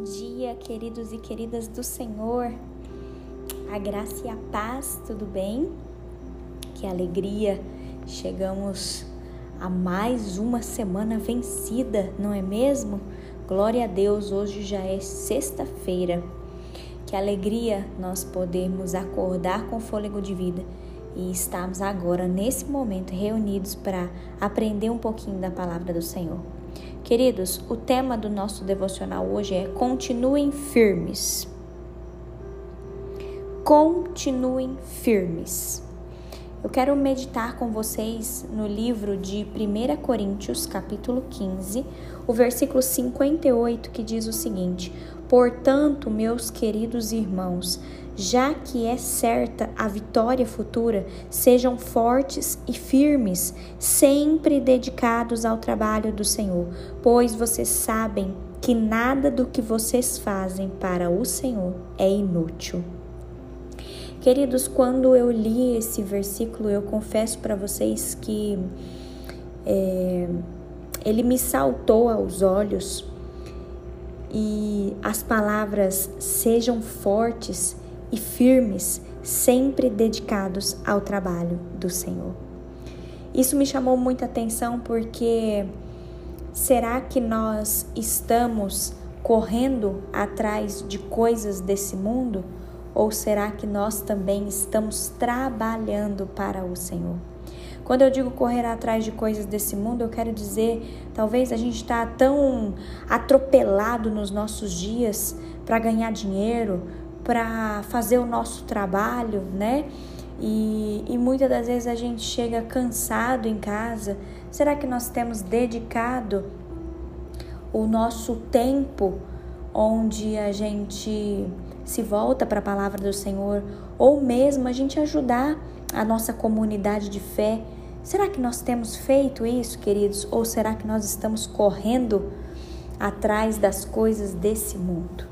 Bom dia, queridos e queridas do Senhor. A graça e a paz, tudo bem? Que alegria! Chegamos a mais uma semana vencida, não é mesmo? Glória a Deus, hoje já é sexta-feira. Que alegria nós podermos acordar com fôlego de vida e estarmos agora, nesse momento, reunidos para aprender um pouquinho da palavra do Senhor. Queridos, o tema do nosso devocional hoje é Continuem firmes. Continuem firmes. Eu quero meditar com vocês no livro de 1 Coríntios, capítulo 15, o versículo 58, que diz o seguinte: Portanto, meus queridos irmãos, já que é certa a vitória futura, sejam fortes e firmes, sempre dedicados ao trabalho do Senhor, pois vocês sabem que nada do que vocês fazem para o Senhor é inútil. Queridos, quando eu li esse versículo, eu confesso para vocês que é, ele me saltou aos olhos e as palavras sejam fortes e firmes, sempre dedicados ao trabalho do Senhor. Isso me chamou muita atenção porque será que nós estamos correndo atrás de coisas desse mundo ou será que nós também estamos trabalhando para o Senhor? Quando eu digo correr atrás de coisas desse mundo, eu quero dizer, talvez a gente está tão atropelado nos nossos dias para ganhar dinheiro, para fazer o nosso trabalho, né? E, e muitas das vezes a gente chega cansado em casa. Será que nós temos dedicado o nosso tempo onde a gente se volta para a palavra do Senhor ou mesmo a gente ajudar a nossa comunidade de fé? Será que nós temos feito isso, queridos? Ou será que nós estamos correndo atrás das coisas desse mundo?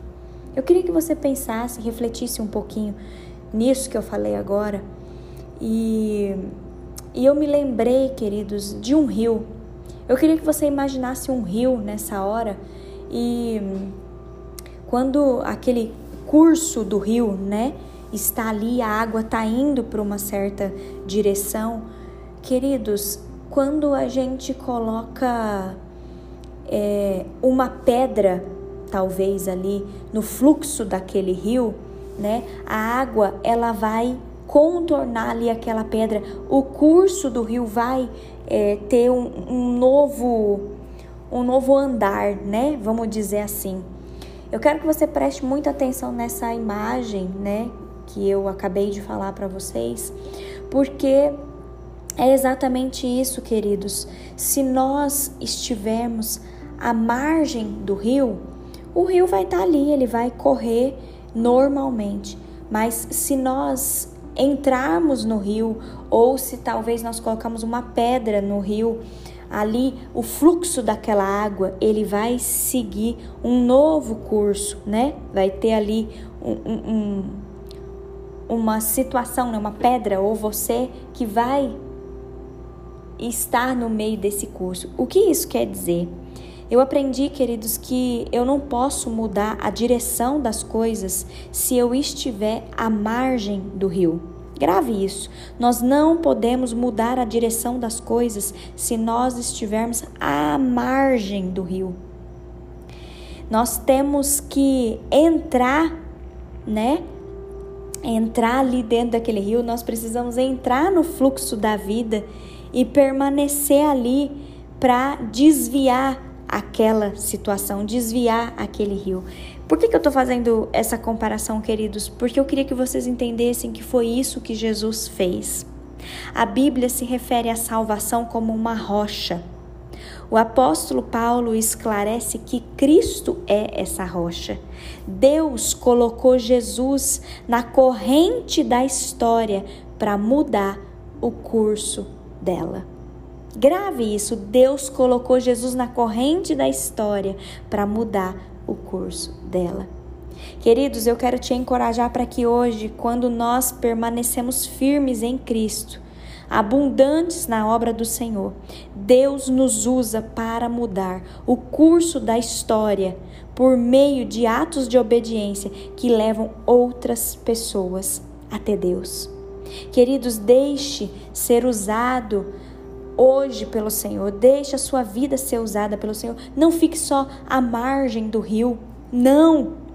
Eu queria que você pensasse, refletisse um pouquinho nisso que eu falei agora. E, e eu me lembrei, queridos, de um rio. Eu queria que você imaginasse um rio nessa hora e quando aquele curso do rio, né, está ali, a água está indo para uma certa direção. Queridos, quando a gente coloca é, uma pedra talvez ali no fluxo daquele rio, né? A água ela vai contornar ali aquela pedra. O curso do rio vai é, ter um, um novo um novo andar, né? Vamos dizer assim. Eu quero que você preste muita atenção nessa imagem, né? Que eu acabei de falar para vocês, porque é exatamente isso, queridos. Se nós estivermos à margem do rio, o rio vai estar tá ali, ele vai correr normalmente. Mas se nós entrarmos no rio, ou se talvez nós colocamos uma pedra no rio, ali o fluxo daquela água ele vai seguir um novo curso, né? Vai ter ali um, um, uma situação, né? uma pedra ou você que vai estar no meio desse curso. O que isso quer dizer? Eu aprendi, queridos, que eu não posso mudar a direção das coisas se eu estiver à margem do rio. Grave isso. Nós não podemos mudar a direção das coisas se nós estivermos à margem do rio. Nós temos que entrar, né? Entrar ali dentro daquele rio, nós precisamos entrar no fluxo da vida e permanecer ali para desviar aquela situação, desviar aquele rio. Por que, que eu estou fazendo essa comparação, queridos? Porque eu queria que vocês entendessem que foi isso que Jesus fez. A Bíblia se refere à salvação como uma rocha. O apóstolo Paulo esclarece que Cristo é essa rocha. Deus colocou Jesus na corrente da história para mudar o curso dela. Grave isso, Deus colocou Jesus na corrente da história para mudar o curso dela. Queridos, eu quero te encorajar para que hoje, quando nós permanecemos firmes em Cristo, abundantes na obra do Senhor. Deus nos usa para mudar o curso da história por meio de atos de obediência que levam outras pessoas até Deus. Queridos, deixe ser usado hoje pelo Senhor. Deixe a sua vida ser usada pelo Senhor. Não fique só à margem do rio. Não.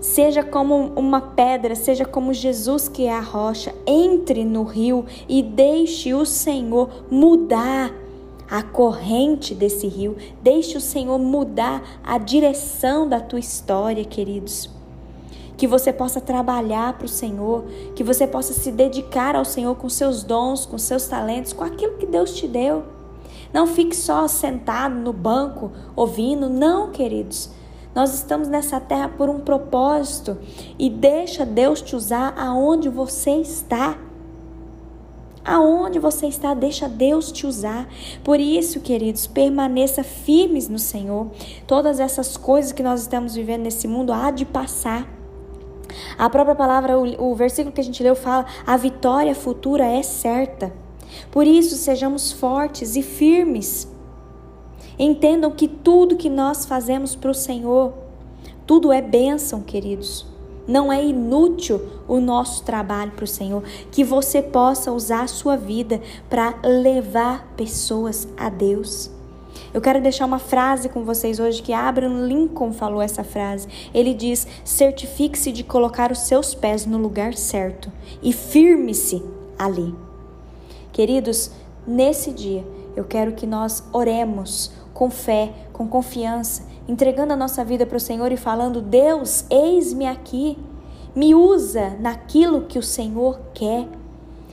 Seja como uma pedra, seja como Jesus que é a rocha. Entre no rio e deixe o Senhor mudar a corrente desse rio. Deixe o Senhor mudar a direção da tua história, queridos. Que você possa trabalhar para o Senhor, que você possa se dedicar ao Senhor com seus dons, com seus talentos, com aquilo que Deus te deu. Não fique só sentado no banco ouvindo, não, queridos. Nós estamos nessa terra por um propósito e deixa Deus te usar aonde você está. Aonde você está, deixa Deus te usar. Por isso, queridos, permaneça firmes no Senhor. Todas essas coisas que nós estamos vivendo nesse mundo há de passar. A própria palavra, o, o versículo que a gente leu fala: a vitória futura é certa. Por isso, sejamos fortes e firmes. Entendam que tudo que nós fazemos para o Senhor, tudo é bênção, queridos. Não é inútil o nosso trabalho para o Senhor. Que você possa usar a sua vida para levar pessoas a Deus. Eu quero deixar uma frase com vocês hoje que Abraham Lincoln falou essa frase. Ele diz: certifique-se de colocar os seus pés no lugar certo e firme-se ali. Queridos, nesse dia eu quero que nós oremos com fé, com confiança, entregando a nossa vida para o Senhor e falando: Deus, eis-me aqui, me usa naquilo que o Senhor quer.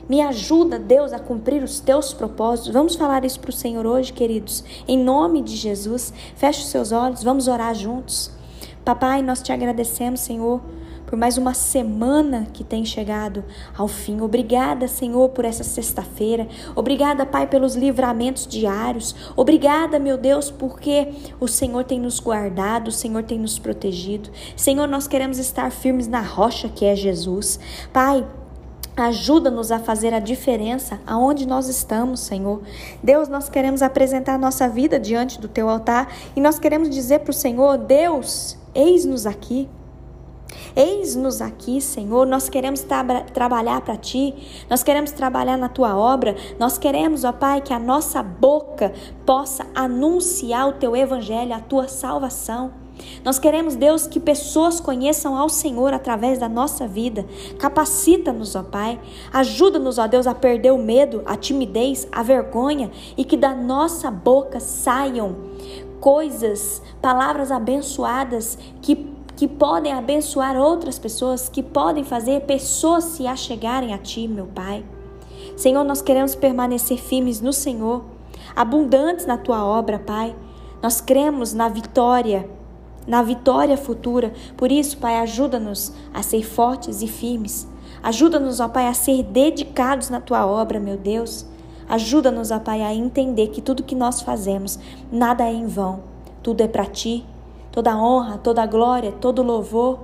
Me ajuda, Deus, a cumprir os teus propósitos. Vamos falar isso para o Senhor hoje, queridos. Em nome de Jesus. Feche os seus olhos, vamos orar juntos. Papai, nós te agradecemos, Senhor, por mais uma semana que tem chegado ao fim. Obrigada, Senhor, por essa sexta-feira. Obrigada, Pai, pelos livramentos diários. Obrigada, meu Deus, porque o Senhor tem nos guardado, o Senhor tem nos protegido. Senhor, nós queremos estar firmes na rocha que é Jesus. Pai, Ajuda-nos a fazer a diferença aonde nós estamos, Senhor. Deus, nós queremos apresentar a nossa vida diante do teu altar e nós queremos dizer para o Senhor: Deus, eis-nos aqui. Eis-nos aqui, Senhor. Nós queremos tra trabalhar para Ti, nós queremos trabalhar na Tua obra, nós queremos, ó Pai, que a nossa boca possa anunciar o Teu Evangelho, a Tua salvação. Nós queremos, Deus, que pessoas conheçam ao Senhor através da nossa vida. Capacita-nos, ó Pai. Ajuda-nos, ó Deus, a perder o medo, a timidez, a vergonha e que da nossa boca saiam coisas, palavras abençoadas que que podem abençoar outras pessoas, que podem fazer pessoas se achegarem a Ti, meu Pai. Senhor, nós queremos permanecer firmes no Senhor, abundantes na Tua obra, Pai. Nós cremos na vitória, na vitória futura. Por isso, Pai, ajuda-nos a ser fortes e firmes. Ajuda-nos, ó Pai, a ser dedicados na Tua obra, meu Deus. Ajuda-nos, ó Pai, a entender que tudo que nós fazemos, nada é em vão. Tudo é para Ti toda honra, toda glória, todo louvor,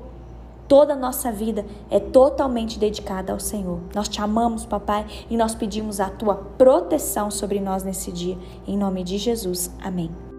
toda a nossa vida é totalmente dedicada ao Senhor. Nós te amamos, papai, e nós pedimos a tua proteção sobre nós nesse dia. Em nome de Jesus. Amém.